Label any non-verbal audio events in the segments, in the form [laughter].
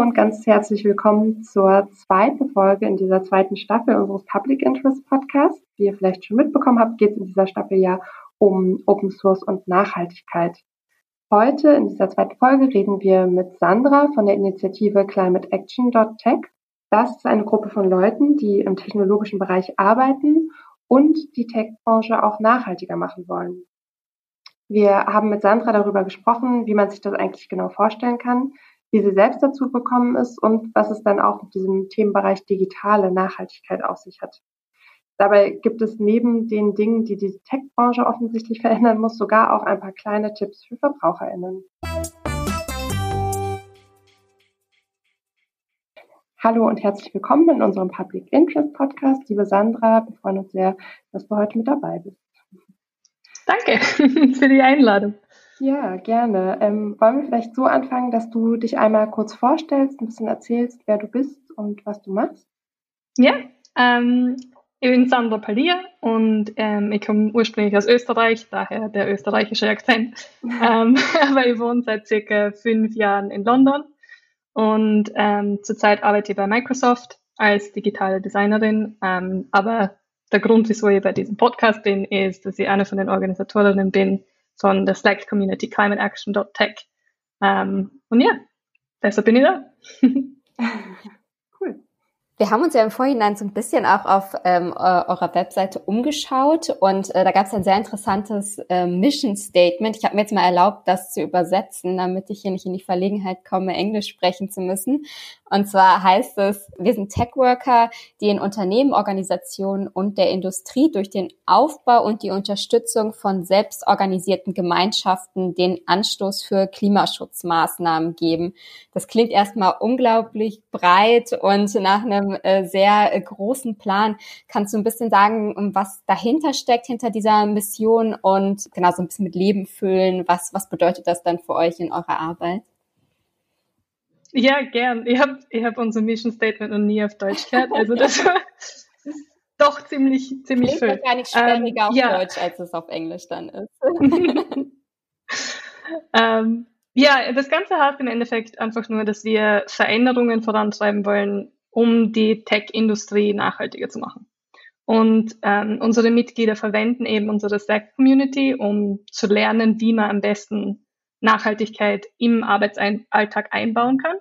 und ganz herzlich willkommen zur zweiten Folge in dieser zweiten Staffel unseres Public Interest Podcasts. Wie ihr vielleicht schon mitbekommen habt, geht es in dieser Staffel ja um Open Source und Nachhaltigkeit. Heute in dieser zweiten Folge reden wir mit Sandra von der Initiative ClimateAction.tech. Das ist eine Gruppe von Leuten, die im technologischen Bereich arbeiten und die Tech-Branche auch nachhaltiger machen wollen. Wir haben mit Sandra darüber gesprochen, wie man sich das eigentlich genau vorstellen kann, wie sie selbst dazu gekommen ist und was es dann auch mit diesem Themenbereich digitale Nachhaltigkeit auf sich hat. Dabei gibt es neben den Dingen, die die Tech-Branche offensichtlich [laughs] verändern muss, sogar auch ein paar kleine Tipps für VerbraucherInnen. Hallo und herzlich willkommen in unserem Public Interest Podcast. Liebe Sandra, wir freuen uns sehr, dass du heute mit dabei bist. Danke [laughs] für die Einladung. Ja, gerne. Ähm, wollen wir vielleicht so anfangen, dass du dich einmal kurz vorstellst, ein bisschen erzählst, wer du bist und was du machst? Ja, ähm, ich bin Sandra Palier und ähm, ich komme ursprünglich aus Österreich, daher der österreichische Akzent. [laughs] ähm, [laughs] aber ich wohne seit circa fünf Jahren in London und ähm, zurzeit arbeite ich bei Microsoft als digitale Designerin. Ähm, aber der Grund, wieso ich bei diesem Podcast bin, ist, dass ich eine von den Organisatorinnen bin von der Slack Community ClimateAction.tech. Ähm, und ja, deshalb bin ich da. [laughs] Wir haben uns ja im Vorhinein so ein bisschen auch auf ähm, eurer Webseite umgeschaut und äh, da gab es ein sehr interessantes äh, Mission Statement. Ich habe mir jetzt mal erlaubt, das zu übersetzen, damit ich hier nicht in die Verlegenheit komme, Englisch sprechen zu müssen. Und zwar heißt es, wir sind Tech-Worker, die in Unternehmen, Organisationen und der Industrie durch den Aufbau und die Unterstützung von selbstorganisierten Gemeinschaften den Anstoß für Klimaschutzmaßnahmen geben. Das klingt erstmal unglaublich breit und nach einem äh, sehr äh, großen Plan. Kannst du ein bisschen sagen, was dahinter steckt, hinter dieser Mission und genau so ein bisschen mit Leben füllen? Was, was bedeutet das dann für euch in eurer Arbeit? Ja, gern. Ich habe ich hab unser Mission Statement noch nie auf Deutsch gehört. Also das war [laughs] doch ziemlich, ziemlich schön. wahrscheinlich schwieriger ähm, auf ja. Deutsch, als es auf Englisch dann ist. [laughs] ähm, ja, das Ganze heißt im Endeffekt einfach nur, dass wir Veränderungen vorantreiben wollen, um die Tech-Industrie nachhaltiger zu machen. Und ähm, unsere Mitglieder verwenden eben unsere Slack-Community, um zu lernen, wie man am besten Nachhaltigkeit im Arbeitsalltag einbauen kann.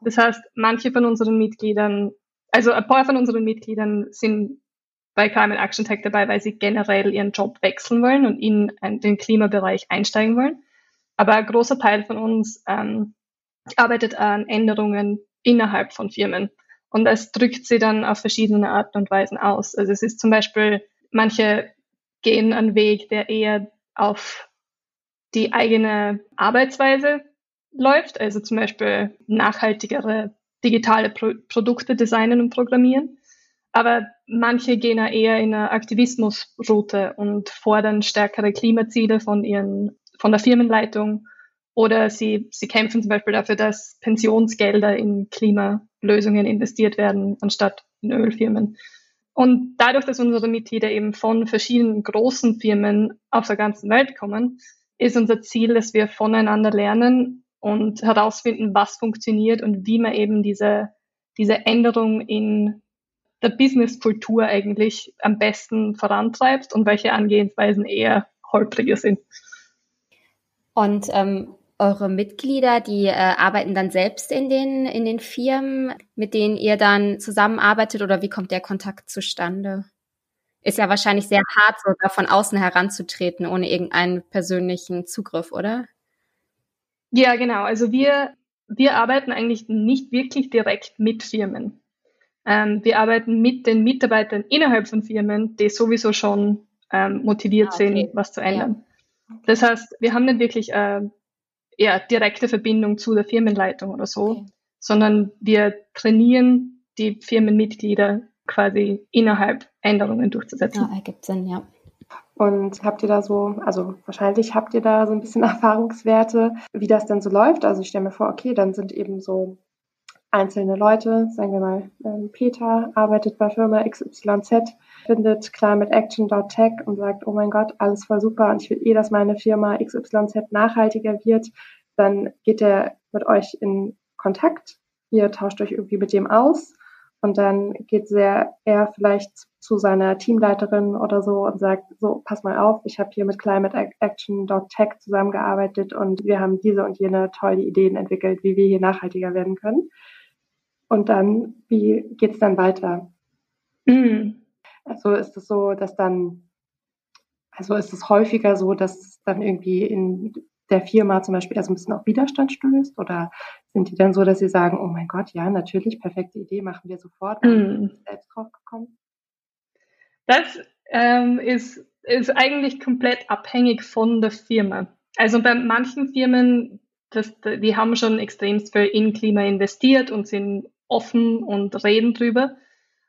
Das heißt, manche von unseren Mitgliedern, also ein paar von unseren Mitgliedern sind bei Climate Action Tech dabei, weil sie generell ihren Job wechseln wollen und in den Klimabereich einsteigen wollen. Aber ein großer Teil von uns ähm, arbeitet an Änderungen innerhalb von Firmen. Und es drückt sie dann auf verschiedene Arten und Weisen aus. Also es ist zum Beispiel, manche gehen einen Weg, der eher auf die eigene Arbeitsweise läuft, also zum Beispiel nachhaltigere digitale Pro Produkte designen und programmieren. Aber manche gehen eher in eine Aktivismusroute und fordern stärkere Klimaziele von ihren, von der Firmenleitung oder sie, sie kämpfen zum Beispiel dafür, dass Pensionsgelder in Klimalösungen investiert werden, anstatt in Ölfirmen. Und dadurch, dass unsere Mitglieder eben von verschiedenen großen Firmen auf der ganzen Welt kommen, ist unser Ziel, dass wir voneinander lernen und herausfinden, was funktioniert und wie man eben diese, diese Änderung in der Businesskultur eigentlich am besten vorantreibt und welche Angehensweisen eher holpriger sind. Und ähm, eure Mitglieder, die äh, arbeiten dann selbst in den, in den Firmen, mit denen ihr dann zusammenarbeitet oder wie kommt der Kontakt zustande? Ist ja wahrscheinlich sehr hart, so da von außen heranzutreten, ohne irgendeinen persönlichen Zugriff, oder? Ja, genau. Also wir, wir arbeiten eigentlich nicht wirklich direkt mit Firmen. Ähm, wir arbeiten mit den Mitarbeitern innerhalb von Firmen, die sowieso schon ähm, motiviert ah, okay. sind, was zu ändern. Ja. Das heißt, wir haben nicht wirklich äh, eher direkte Verbindung zu der Firmenleitung oder so, okay. sondern wir trainieren die Firmenmitglieder quasi innerhalb Änderungen durchzusetzen. Ja, ergibt Sinn, ja. Und habt ihr da so, also wahrscheinlich habt ihr da so ein bisschen [laughs] Erfahrungswerte, wie das denn so läuft? Also ich stelle mir vor, okay, dann sind eben so einzelne Leute, sagen wir mal, ähm, Peter arbeitet bei Firma XYZ, findet climateaction.tech und sagt, oh mein Gott, alles voll super und ich will eh, dass meine Firma XYZ nachhaltiger wird. Dann geht er mit euch in Kontakt ihr tauscht euch irgendwie mit dem aus und dann geht sehr er vielleicht zu seiner Teamleiterin oder so und sagt, so, pass mal auf, ich habe hier mit climateaction.tech zusammengearbeitet und wir haben diese und jene tolle Ideen entwickelt, wie wir hier nachhaltiger werden können. Und dann, wie geht's dann weiter? Mhm. Also ist es so, dass dann, also ist es häufiger so, dass dann irgendwie in der Firma zum Beispiel erst ein bisschen auf Widerstand stößt? Oder sind die dann so, dass sie sagen, oh mein Gott, ja, natürlich, perfekte Idee, machen wir sofort, mm. selbst drauf gekommen? Das ähm, ist, ist eigentlich komplett abhängig von der Firma. Also bei manchen Firmen, das, die haben schon extremst viel in Klima investiert und sind offen und reden drüber.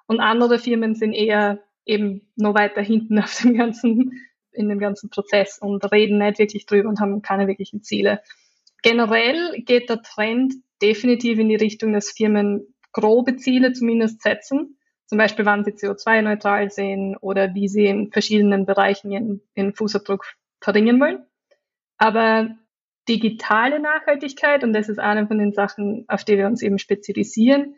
Und andere Firmen sind eher eben noch weiter hinten [laughs] auf dem ganzen in dem ganzen Prozess und reden nicht wirklich drüber und haben keine wirklichen Ziele. Generell geht der Trend definitiv in die Richtung, dass Firmen grobe Ziele zumindest setzen. Zum Beispiel, wann sie CO2-neutral sehen oder wie sie in verschiedenen Bereichen ihren, ihren Fußabdruck verringern wollen. Aber digitale Nachhaltigkeit, und das ist eine von den Sachen, auf die wir uns eben spezialisieren,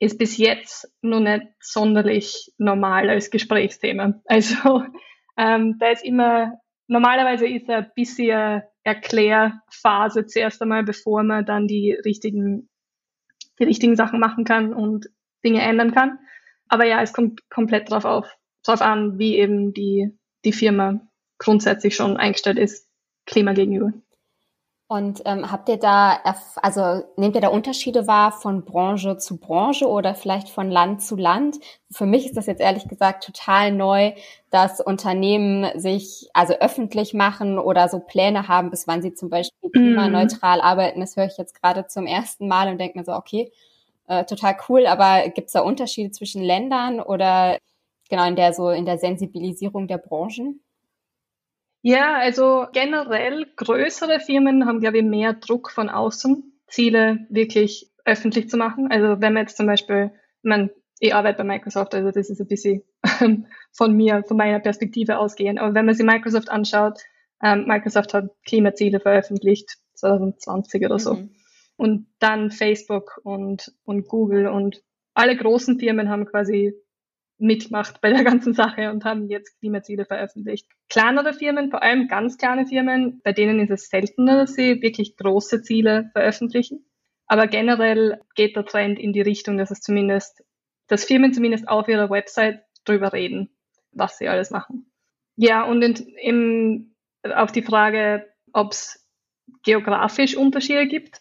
ist bis jetzt noch nicht sonderlich normal als Gesprächsthema. Also [laughs] ähm, da ist immer, normalerweise ist ein bisschen Erklärphase zuerst einmal, bevor man dann die richtigen, die richtigen Sachen machen kann und Dinge ändern kann. Aber ja, es kommt komplett drauf auf, drauf an, wie eben die, die Firma grundsätzlich schon eingestellt ist, Klima gegenüber. Und ähm, habt ihr da, also nehmt ihr da Unterschiede wahr von Branche zu Branche oder vielleicht von Land zu Land? Für mich ist das jetzt ehrlich gesagt total neu, dass Unternehmen sich also öffentlich machen oder so Pläne haben, bis wann sie zum Beispiel mhm. klimaneutral arbeiten. Das höre ich jetzt gerade zum ersten Mal und denke mir so, okay, äh, total cool, aber gibt es da Unterschiede zwischen Ländern oder genau in der so in der Sensibilisierung der Branchen? Ja, also generell größere Firmen haben, glaube ich, mehr Druck von außen, Ziele wirklich öffentlich zu machen. Also wenn man jetzt zum Beispiel, man, ich arbeite bei Microsoft, also das ist ein bisschen [laughs] von mir, von meiner Perspektive ausgehend. Aber wenn man sich Microsoft anschaut, ähm, Microsoft hat Klimaziele veröffentlicht, 2020 oder so. Mhm. Und dann Facebook und, und Google und alle großen Firmen haben quasi mitmacht bei der ganzen Sache und haben jetzt Klimaziele veröffentlicht. Kleinere Firmen, vor allem ganz kleine Firmen, bei denen ist es seltener, dass sie wirklich große Ziele veröffentlichen. Aber generell geht der Trend in die Richtung, dass es zumindest, dass Firmen zumindest auf ihrer Website drüber reden, was sie alles machen. Ja, und in, in, auf die Frage, ob es geografisch Unterschiede gibt.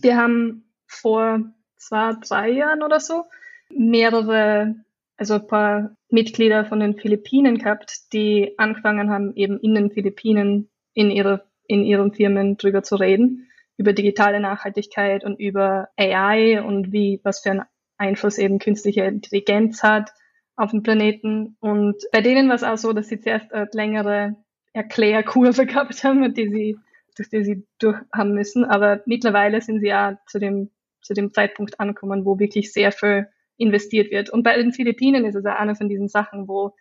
Wir haben vor zwei, drei Jahren oder so mehrere also ein paar Mitglieder von den Philippinen gehabt, die angefangen haben, eben in den Philippinen in, ihre, in ihren Firmen drüber zu reden, über digitale Nachhaltigkeit und über AI und wie, was für einen Einfluss eben künstliche Intelligenz hat auf den Planeten. Und bei denen war es auch so, dass sie zuerst eine längere Erklärkurve [laughs] gehabt haben, die sie, durch die sie durch haben müssen. Aber mittlerweile sind sie ja zu dem, zu dem Zeitpunkt angekommen, wo wirklich sehr viel investiert wird. Und bei den Philippinen ist es ja eine von diesen Sachen, wo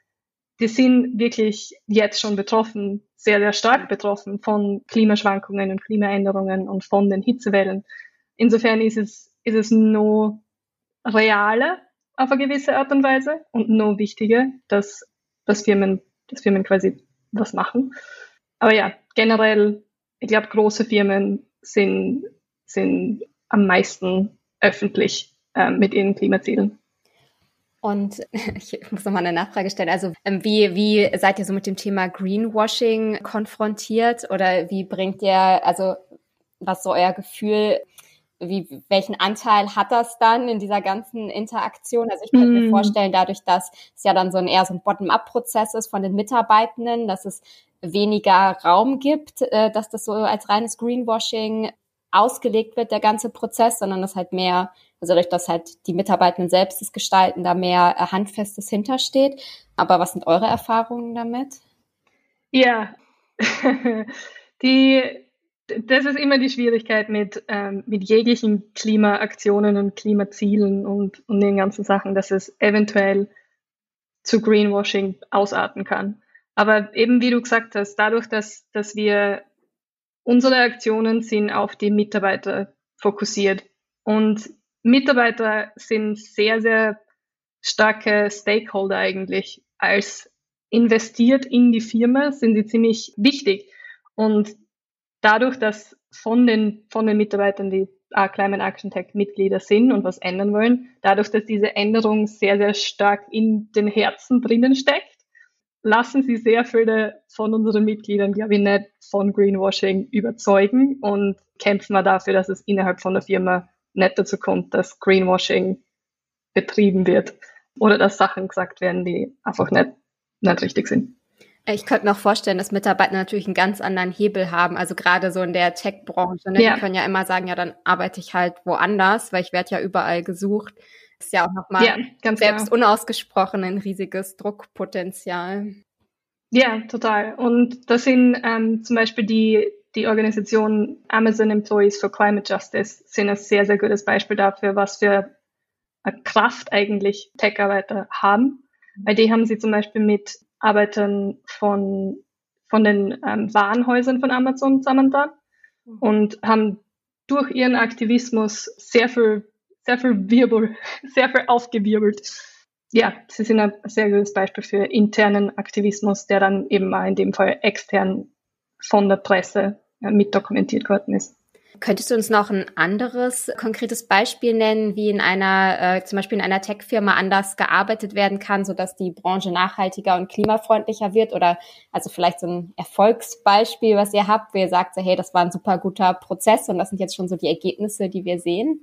die sind wirklich jetzt schon betroffen, sehr, sehr stark betroffen von Klimaschwankungen und Klimaänderungen und von den Hitzewellen. Insofern ist es, ist es nur realer auf eine gewisse Art und Weise und nur wichtiger, dass, dass Firmen, dass Firmen quasi was machen. Aber ja, generell, ich glaube, große Firmen sind, sind am meisten öffentlich äh, mit ihren Klimazielen. Und [laughs] ich muss noch mal eine Nachfrage stellen. Also ähm, wie, wie seid ihr so mit dem Thema Greenwashing konfrontiert oder wie bringt ihr, also was so euer Gefühl, wie, welchen Anteil hat das dann in dieser ganzen Interaktion? Also ich könnte mm. mir vorstellen, dadurch, dass es ja dann so ein eher so ein Bottom-up-Prozess ist von den Mitarbeitenden, dass es weniger Raum gibt, äh, dass das so als reines Greenwashing ausgelegt wird, der ganze Prozess, sondern dass halt mehr also dadurch, dass halt die Mitarbeitenden selbst das gestalten, da mehr äh, Handfestes hintersteht. Aber was sind eure Erfahrungen damit? Ja, [laughs] die, das ist immer die Schwierigkeit mit, ähm, mit jeglichen Klimaaktionen und Klimazielen und, und den ganzen Sachen, dass es eventuell zu Greenwashing ausarten kann. Aber eben wie du gesagt hast, dadurch, dass, dass wir unsere Aktionen sind auf die Mitarbeiter fokussiert und Mitarbeiter sind sehr, sehr starke Stakeholder eigentlich. Als investiert in die Firma sind sie ziemlich wichtig. Und dadurch, dass von den, von den Mitarbeitern, die Climate Action Tech Mitglieder sind und was ändern wollen, dadurch, dass diese Änderung sehr, sehr stark in den Herzen drinnen steckt, lassen sie sehr viele von unseren Mitgliedern, glaube ich, nicht von Greenwashing überzeugen und kämpfen wir dafür, dass es innerhalb von der Firma nicht dazu kommt, dass Greenwashing betrieben wird oder dass Sachen gesagt werden, die einfach nicht, nicht richtig sind. Ich könnte mir auch vorstellen, dass Mitarbeiter natürlich einen ganz anderen Hebel haben. Also gerade so in der Tech-Branche. Ne? Ja. Die können ja immer sagen, ja, dann arbeite ich halt woanders, weil ich werde ja überall gesucht. Ist ja auch nochmal ja, selbst genau. unausgesprochen ein riesiges Druckpotenzial. Ja, total. Und das sind ähm, zum Beispiel die, die Organisation Amazon Employees for Climate Justice sind ein sehr, sehr gutes Beispiel dafür, was für eine Kraft eigentlich Tech-Arbeiter haben. Weil die haben sie zum Beispiel mit Arbeitern von, von den ähm, Warenhäusern von Amazon zusammengetan mhm. und haben durch ihren Aktivismus sehr viel, sehr viel Wirbel, [laughs] sehr viel aufgewirbelt. Ja, sie sind ein sehr gutes Beispiel für internen Aktivismus, der dann eben mal in dem Fall extern von der Presse äh, mit dokumentiert worden ist. Könntest du uns noch ein anderes konkretes Beispiel nennen, wie in einer, äh, zum Beispiel in einer Tech-Firma anders gearbeitet werden kann, sodass die Branche nachhaltiger und klimafreundlicher wird? Oder also vielleicht so ein Erfolgsbeispiel, was ihr habt, wo ihr sagt, so, hey, das war ein super guter Prozess und das sind jetzt schon so die Ergebnisse, die wir sehen?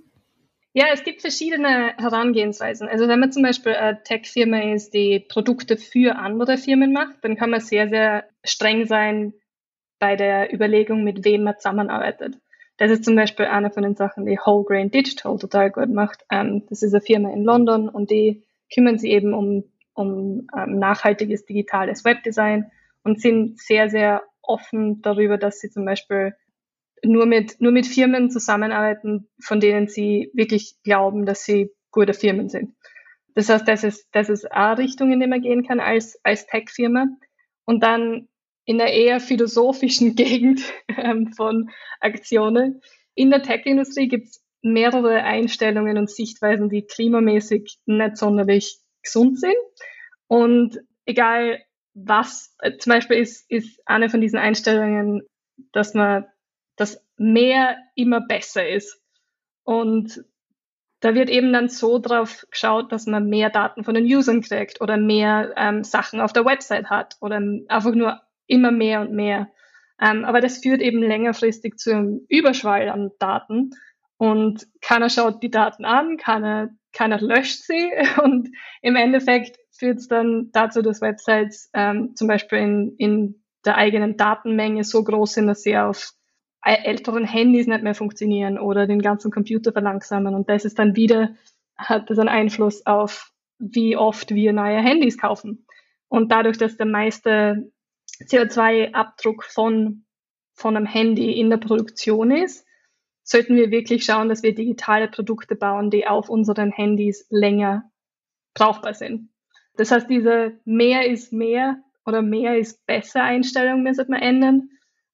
Ja, es gibt verschiedene Herangehensweisen. Also wenn man zum Beispiel eine Tech-Firma ist, die Produkte für andere Firmen macht, dann kann man sehr, sehr streng sein bei der Überlegung, mit wem man zusammenarbeitet. Das ist zum Beispiel eine von den Sachen, die Whole Grain Digital total gut macht. Ähm, das ist eine Firma in London und die kümmern sich eben um, um ähm, nachhaltiges digitales Webdesign und sind sehr, sehr offen darüber, dass sie zum Beispiel nur mit, nur mit Firmen zusammenarbeiten, von denen sie wirklich glauben, dass sie gute Firmen sind. Das heißt, das ist, das ist eine Richtung, in die man gehen kann als, als Tech-Firma. Und dann in der eher philosophischen [laughs] Gegend ähm, von Aktionen. In der Tech-Industrie gibt es mehrere Einstellungen und Sichtweisen, die klimamäßig nicht sonderlich gesund sind. Und egal was, äh, zum Beispiel ist, ist eine von diesen Einstellungen, dass man, dass mehr immer besser ist. Und da wird eben dann so drauf geschaut, dass man mehr Daten von den Usern kriegt oder mehr ähm, Sachen auf der Website hat oder einfach nur immer mehr und mehr. Ähm, aber das führt eben längerfristig zu einem Überschwall an Daten und keiner schaut die Daten an, keiner, keiner löscht sie [laughs] und im Endeffekt führt es dann dazu, dass Websites ähm, zum Beispiel in, in der eigenen Datenmenge so groß sind, dass sie auf älteren Handys nicht mehr funktionieren oder den ganzen Computer verlangsamen und das ist dann wieder, hat das einen Einfluss auf, wie oft wir neue Handys kaufen. Und dadurch, dass der meiste CO2-Abdruck von, von einem Handy in der Produktion ist, sollten wir wirklich schauen, dass wir digitale Produkte bauen, die auf unseren Handys länger brauchbar sind. Das heißt, diese mehr ist mehr oder mehr ist besser Einstellung müssen wir ändern.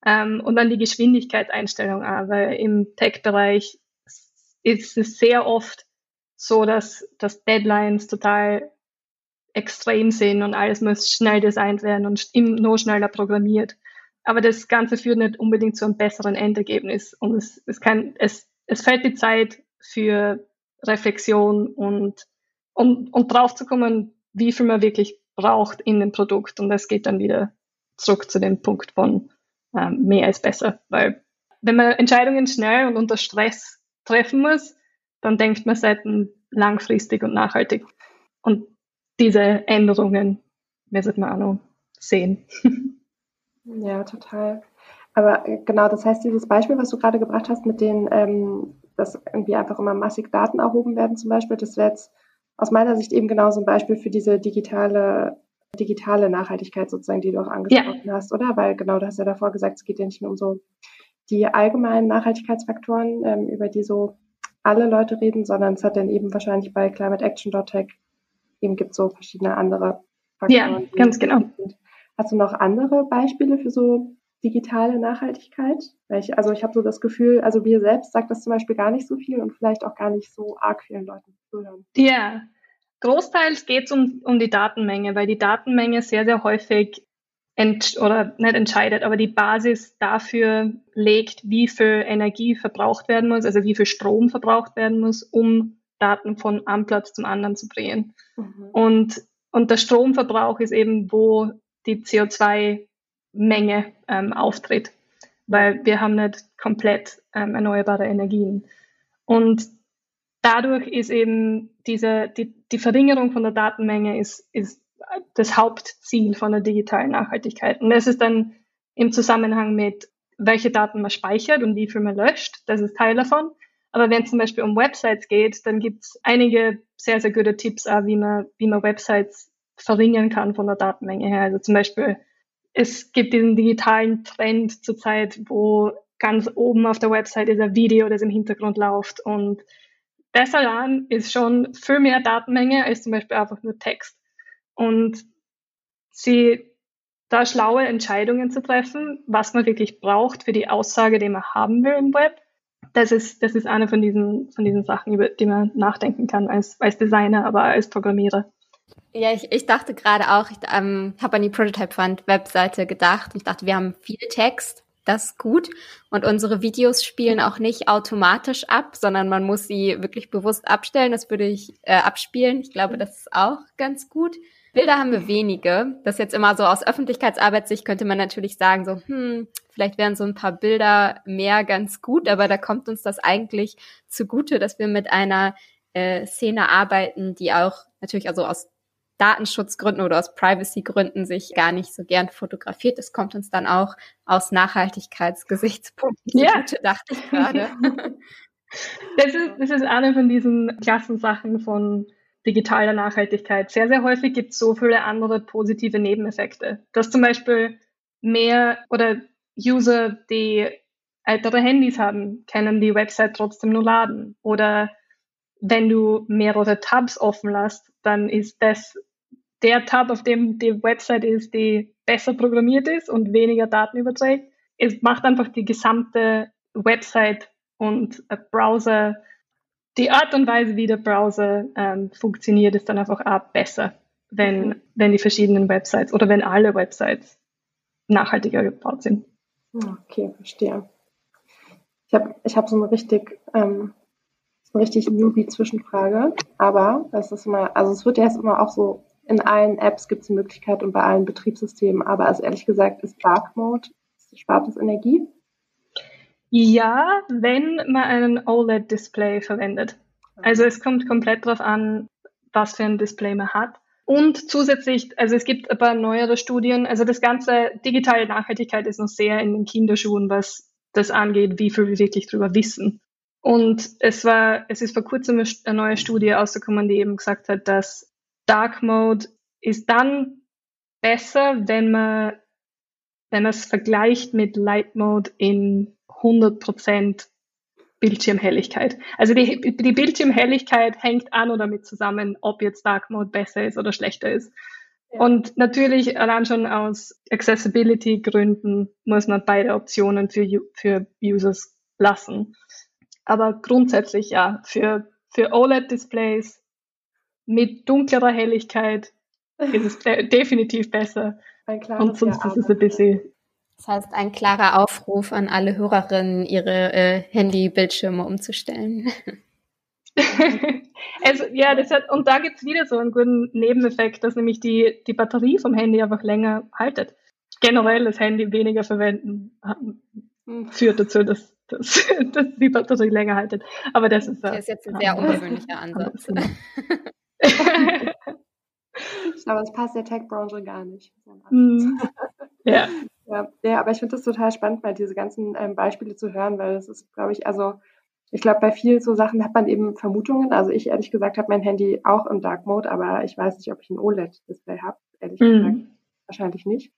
Ähm, und dann die Geschwindigkeitseinstellung auch, weil im Tech-Bereich ist es sehr oft so, dass, dass Deadlines total extrem sind und alles muss schnell designt werden und noch schneller programmiert. Aber das Ganze führt nicht unbedingt zu einem besseren Endergebnis. Und es, es, kann, es, es fällt die Zeit für Reflexion und um, um drauf zu kommen, wie viel man wirklich braucht in dem Produkt. Und das geht dann wieder zurück zu dem Punkt von ähm, mehr ist besser. Weil wenn man Entscheidungen schnell und unter Stress treffen muss, dann denkt man selten langfristig und nachhaltig. Und diese Änderungen wir auch noch sehen. Ja, total. Aber äh, genau, das heißt, dieses Beispiel, was du gerade gebracht hast, mit den, ähm, dass irgendwie einfach immer massig Daten erhoben werden zum Beispiel, das wäre jetzt aus meiner Sicht eben genau so ein Beispiel für diese digitale, digitale Nachhaltigkeit sozusagen, die du auch angesprochen ja. hast, oder? Weil genau, du hast ja davor gesagt, es geht ja nicht nur um so die allgemeinen Nachhaltigkeitsfaktoren, ähm, über die so alle Leute reden, sondern es hat dann eben wahrscheinlich bei climateaction.tech eben gibt es so verschiedene andere Faktoren. Ja, ganz genau. Hast du noch andere Beispiele für so digitale Nachhaltigkeit? Ich, also ich habe so das Gefühl, also mir selbst sagt das zum Beispiel gar nicht so viel und vielleicht auch gar nicht so arg vielen Leuten zuhören. Ja, großteils geht es um, um die Datenmenge, weil die Datenmenge sehr, sehr häufig ent oder nicht entscheidet, aber die Basis dafür legt, wie viel Energie verbraucht werden muss, also wie viel Strom verbraucht werden muss, um Daten von einem Platz zum anderen zu bringen. Mhm. Und, und der Stromverbrauch ist eben, wo die CO2-Menge ähm, auftritt, weil wir haben nicht komplett ähm, erneuerbare Energien. Und dadurch ist eben diese, die, die Verringerung von der Datenmenge ist, ist das Hauptziel von der digitalen Nachhaltigkeit. Und das ist dann im Zusammenhang mit, welche Daten man speichert und wie viel man löscht. Das ist Teil davon. Aber wenn es zum Beispiel um Websites geht, dann gibt es einige sehr, sehr gute Tipps, auch, wie man, wie man Websites verringern kann von der Datenmenge her. Also zum Beispiel, es gibt diesen digitalen Trend zurzeit, wo ganz oben auf der Website ist ein Video, das im Hintergrund läuft. Und das allein ist schon viel mehr Datenmenge als zum Beispiel einfach nur Text. Und sie da schlaue Entscheidungen zu treffen, was man wirklich braucht für die Aussage, die man haben will im Web das ist, das ist eine von diesen, von diesen Sachen, über die man nachdenken kann als, als Designer, aber als Programmierer. Ja, ich, ich dachte gerade auch, ich ähm, habe an die Prototype Fund Webseite gedacht ich dachte, wir haben viel Text, das ist gut. Und unsere Videos spielen auch nicht automatisch ab, sondern man muss sie wirklich bewusst abstellen. Das würde ich äh, abspielen. Ich glaube, das ist auch ganz gut. Bilder haben wir wenige. Das jetzt immer so aus Öffentlichkeitsarbeitssicht könnte man natürlich sagen, so, hm, vielleicht wären so ein paar Bilder mehr ganz gut, aber da kommt uns das eigentlich zugute, dass wir mit einer äh, Szene arbeiten, die auch natürlich also aus Datenschutzgründen oder aus Privacy-Gründen sich gar nicht so gern fotografiert. Das kommt uns dann auch aus Nachhaltigkeitsgesichtspunkten [laughs] ja. zugute, dachte ich gerade. [laughs] das, ist, das ist eine von diesen Klassensachen von digitaler Nachhaltigkeit. Sehr, sehr häufig gibt es so viele andere positive Nebeneffekte. Dass zum Beispiel mehr oder User, die ältere Handys haben, können die Website trotzdem nur laden. Oder wenn du mehrere Tabs offen lässt, dann ist das der Tab, auf dem die Website ist, die besser programmiert ist und weniger Daten überträgt. Es macht einfach die gesamte Website und Browser die Art und Weise, wie der Browser ähm, funktioniert, ist dann einfach auch besser, wenn, mhm. wenn die verschiedenen Websites oder wenn alle Websites nachhaltiger gebaut sind. Okay, verstehe. Ich habe ich hab so eine richtig, ähm, so eine richtig Newbie-Zwischenfrage, aber es ist immer, also es wird erst immer auch so, in allen Apps gibt es die Möglichkeit und bei allen Betriebssystemen, aber also ehrlich gesagt ist Dark Mode, spart es Energie? Ja, wenn man einen OLED-Display verwendet. Also es kommt komplett darauf an, was für ein Display man hat. Und zusätzlich, also es gibt ein paar neuere Studien, also das ganze digitale Nachhaltigkeit ist noch sehr in den Kinderschuhen, was das angeht, wie viel wir wirklich drüber wissen. Und es war, es ist vor kurzem eine neue Studie rausgekommen, die eben gesagt hat, dass Dark Mode ist dann besser, wenn man, wenn man es vergleicht mit Light Mode in 100% Bildschirmhelligkeit. Also die, die Bildschirmhelligkeit hängt an oder damit zusammen, ob jetzt Dark Mode besser ist oder schlechter ist. Ja. Und natürlich allein schon aus Accessibility-Gründen muss man beide Optionen für, für Users lassen. Aber grundsätzlich ja, für, für OLED-Displays mit dunklerer Helligkeit ist es de definitiv besser. Und sonst ist es ein bisschen das heißt, ein klarer Aufruf an alle Hörerinnen, ihre äh, Handy-Bildschirme umzustellen. [laughs] also, ja, das hat, und da gibt es wieder so einen guten Nebeneffekt, dass nämlich die, die Batterie vom Handy einfach länger haltet. Generell das Handy weniger verwenden hm. führt dazu, dass, dass, [laughs] dass die Batterie länger haltet. Aber das ist, das ist jetzt ein sehr ungewöhnlicher Ansatz. [laughs] ich glaube, es passt der Tech-Branche gar nicht. Hm. Ja. Ja, ja aber ich finde das total spannend, mal diese ganzen ähm, Beispiele zu hören, weil das ist, glaube ich, also ich glaube, bei vielen so Sachen hat man eben Vermutungen. Also ich ehrlich gesagt habe mein Handy auch im Dark Mode, aber ich weiß nicht, ob ich ein OLED-Display habe. Ehrlich mhm. gesagt, wahrscheinlich nicht.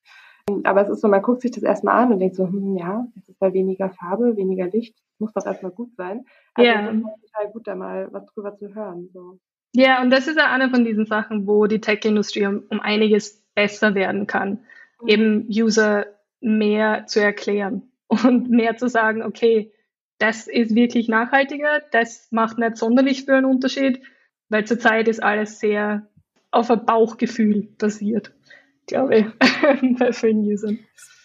Aber es ist so, man guckt sich das erstmal an und denkt so, hm, ja, jetzt ist da weniger Farbe, weniger Licht, muss doch erstmal gut sein. Also ja. es ist total gut, da mal was drüber zu hören. So. Ja, und das ist ja eine von diesen Sachen, wo die Tech-Industrie um, um einiges besser werden kann. Mhm. Eben User mehr zu erklären [laughs] und mehr zu sagen, okay, das ist wirklich nachhaltiger, das macht nicht sonderlich für einen Unterschied, weil zurzeit ist alles sehr auf ein Bauchgefühl basiert, glaube ich, [laughs] bei vielen Usern.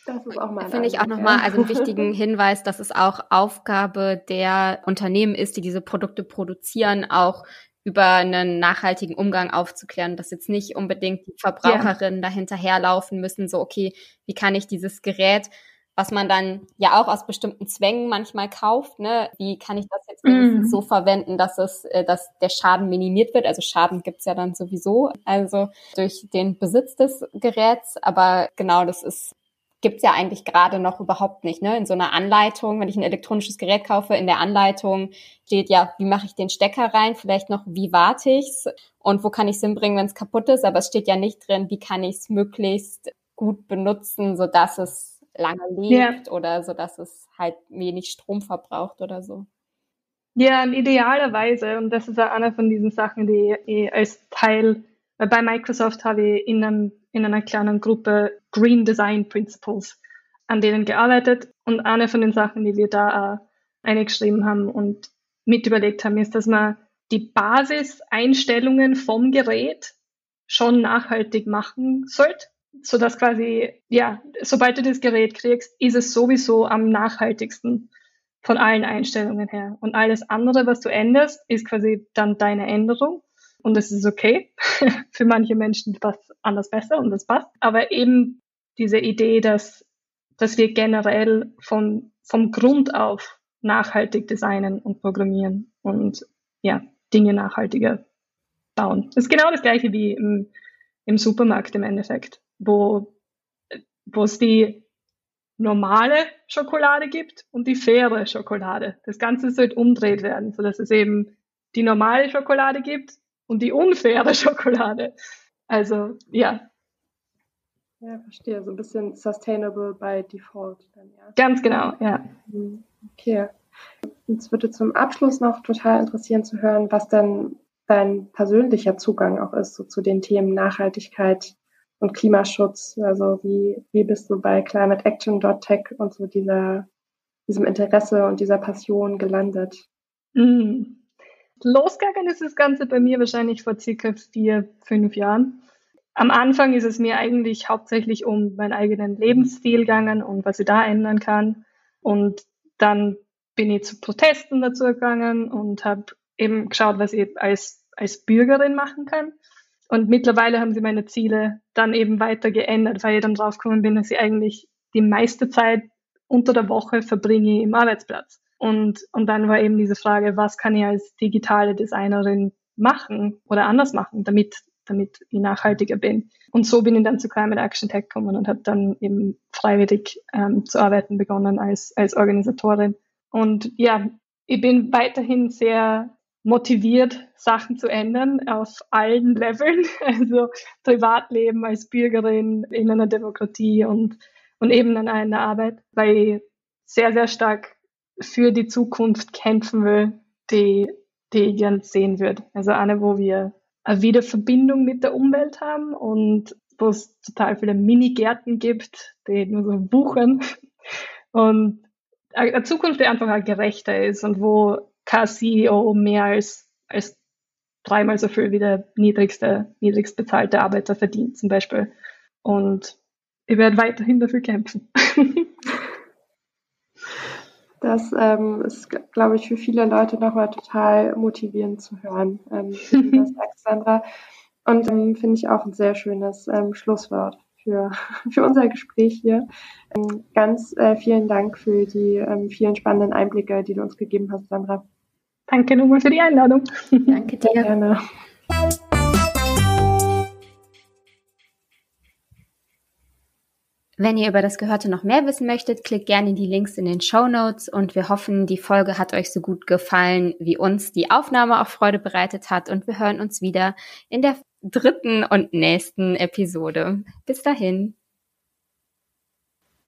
Das ist auch mal Finde ich auch nochmal also einen wichtigen [laughs] Hinweis, dass es auch Aufgabe der Unternehmen ist, die diese Produkte produzieren, auch über einen nachhaltigen Umgang aufzuklären, dass jetzt nicht unbedingt die Verbraucherinnen ja. dahinterherlaufen müssen, so, okay, wie kann ich dieses Gerät, was man dann ja auch aus bestimmten Zwängen manchmal kauft, ne, wie kann ich das jetzt mm. so verwenden, dass es, äh, dass der Schaden minimiert wird? Also Schaden gibt's ja dann sowieso, also durch den Besitz des Geräts, aber genau, das ist gibt's ja eigentlich gerade noch überhaupt nicht. Ne? In so einer Anleitung, wenn ich ein elektronisches Gerät kaufe, in der Anleitung steht ja, wie mache ich den Stecker rein, vielleicht noch, wie warte ich's und wo kann ich's hinbringen, wenn es kaputt ist, aber es steht ja nicht drin, wie kann ich's möglichst gut benutzen, so dass es lange lebt ja. oder so dass es halt wenig Strom verbraucht oder so. Ja, idealerweise, und das ist auch eine von diesen Sachen, die ich als Teil, bei Microsoft habe ich in einem in einer kleinen Gruppe Green Design Principles an denen gearbeitet. Und eine von den Sachen, die wir da auch eingeschrieben haben und mit überlegt haben, ist, dass man die Basiseinstellungen vom Gerät schon nachhaltig machen sollte, so dass quasi, ja, sobald du das Gerät kriegst, ist es sowieso am nachhaltigsten von allen Einstellungen her. Und alles andere, was du änderst, ist quasi dann deine Änderung und das ist okay. [laughs] Für manche Menschen passt anders besser und das passt. Aber eben diese Idee, dass, dass wir generell von, vom Grund auf nachhaltig designen und programmieren und ja, Dinge nachhaltiger bauen. Das ist genau das gleiche wie im, im Supermarkt im Endeffekt, wo, wo es die normale Schokolade gibt und die faire Schokolade. Das Ganze sollte umdreht werden, sodass es eben die normale Schokolade gibt und die unfaire Schokolade. Also ja. Ja, verstehe. So ein bisschen sustainable by default dann, ja. Ganz genau, ja. Okay. Uns würde zum Abschluss noch total interessieren zu hören, was denn dein persönlicher Zugang auch ist so zu den Themen Nachhaltigkeit und Klimaschutz. Also wie, wie bist du bei climateaction.tech und so dieser, diesem Interesse und dieser Passion gelandet? Mhm. Losgegangen ist das Ganze bei mir wahrscheinlich vor circa vier, fünf Jahren. Am Anfang ist es mir eigentlich hauptsächlich um meinen eigenen Lebensstil gegangen und was ich da ändern kann. Und dann bin ich zu Protesten dazu gegangen und habe eben geschaut, was ich als, als Bürgerin machen kann. Und mittlerweile haben sie meine Ziele dann eben weiter geändert, weil ich dann draufgekommen bin, dass ich eigentlich die meiste Zeit unter der Woche verbringe im Arbeitsplatz. Und, und dann war eben diese Frage, was kann ich als digitale Designerin machen oder anders machen, damit, damit ich nachhaltiger bin. Und so bin ich dann zu Climate Action Tech gekommen und habe dann eben freiwillig ähm, zu arbeiten begonnen als, als Organisatorin. Und ja, ich bin weiterhin sehr motiviert, Sachen zu ändern auf allen [laughs] Leveln, also Privatleben als Bürgerin in einer Demokratie und, und eben an einer Arbeit, weil ich sehr, sehr stark für die Zukunft kämpfen will, die, die ich gern sehen würde. Also eine, wo wir eine Wiederverbindung mit der Umwelt haben und wo es total viele Minigärten gibt, die nur so wuchern. [laughs] Und eine Zukunft, die einfach auch gerechter ist und wo kein CEO mehr als, als dreimal so viel wie der niedrigste, niedrigst bezahlte Arbeiter verdient, zum Beispiel. Und ich werde weiterhin dafür kämpfen. [laughs] Das ähm, ist, glaube ich, für viele Leute nochmal total motivierend zu hören, ähm, wie [laughs] das sagst, Sandra. Und ähm, finde ich auch ein sehr schönes ähm, Schlusswort für, [laughs] für unser Gespräch hier. Ähm, ganz äh, vielen Dank für die ähm, vielen spannenden Einblicke, die du uns gegeben hast, Sandra. Danke nochmal für die Einladung. Danke dir. Sehr gerne. Wenn ihr über das Gehörte noch mehr wissen möchtet, klickt gerne die Links in den Show Notes und wir hoffen, die Folge hat euch so gut gefallen, wie uns die Aufnahme auch Freude bereitet hat und wir hören uns wieder in der dritten und nächsten Episode. Bis dahin.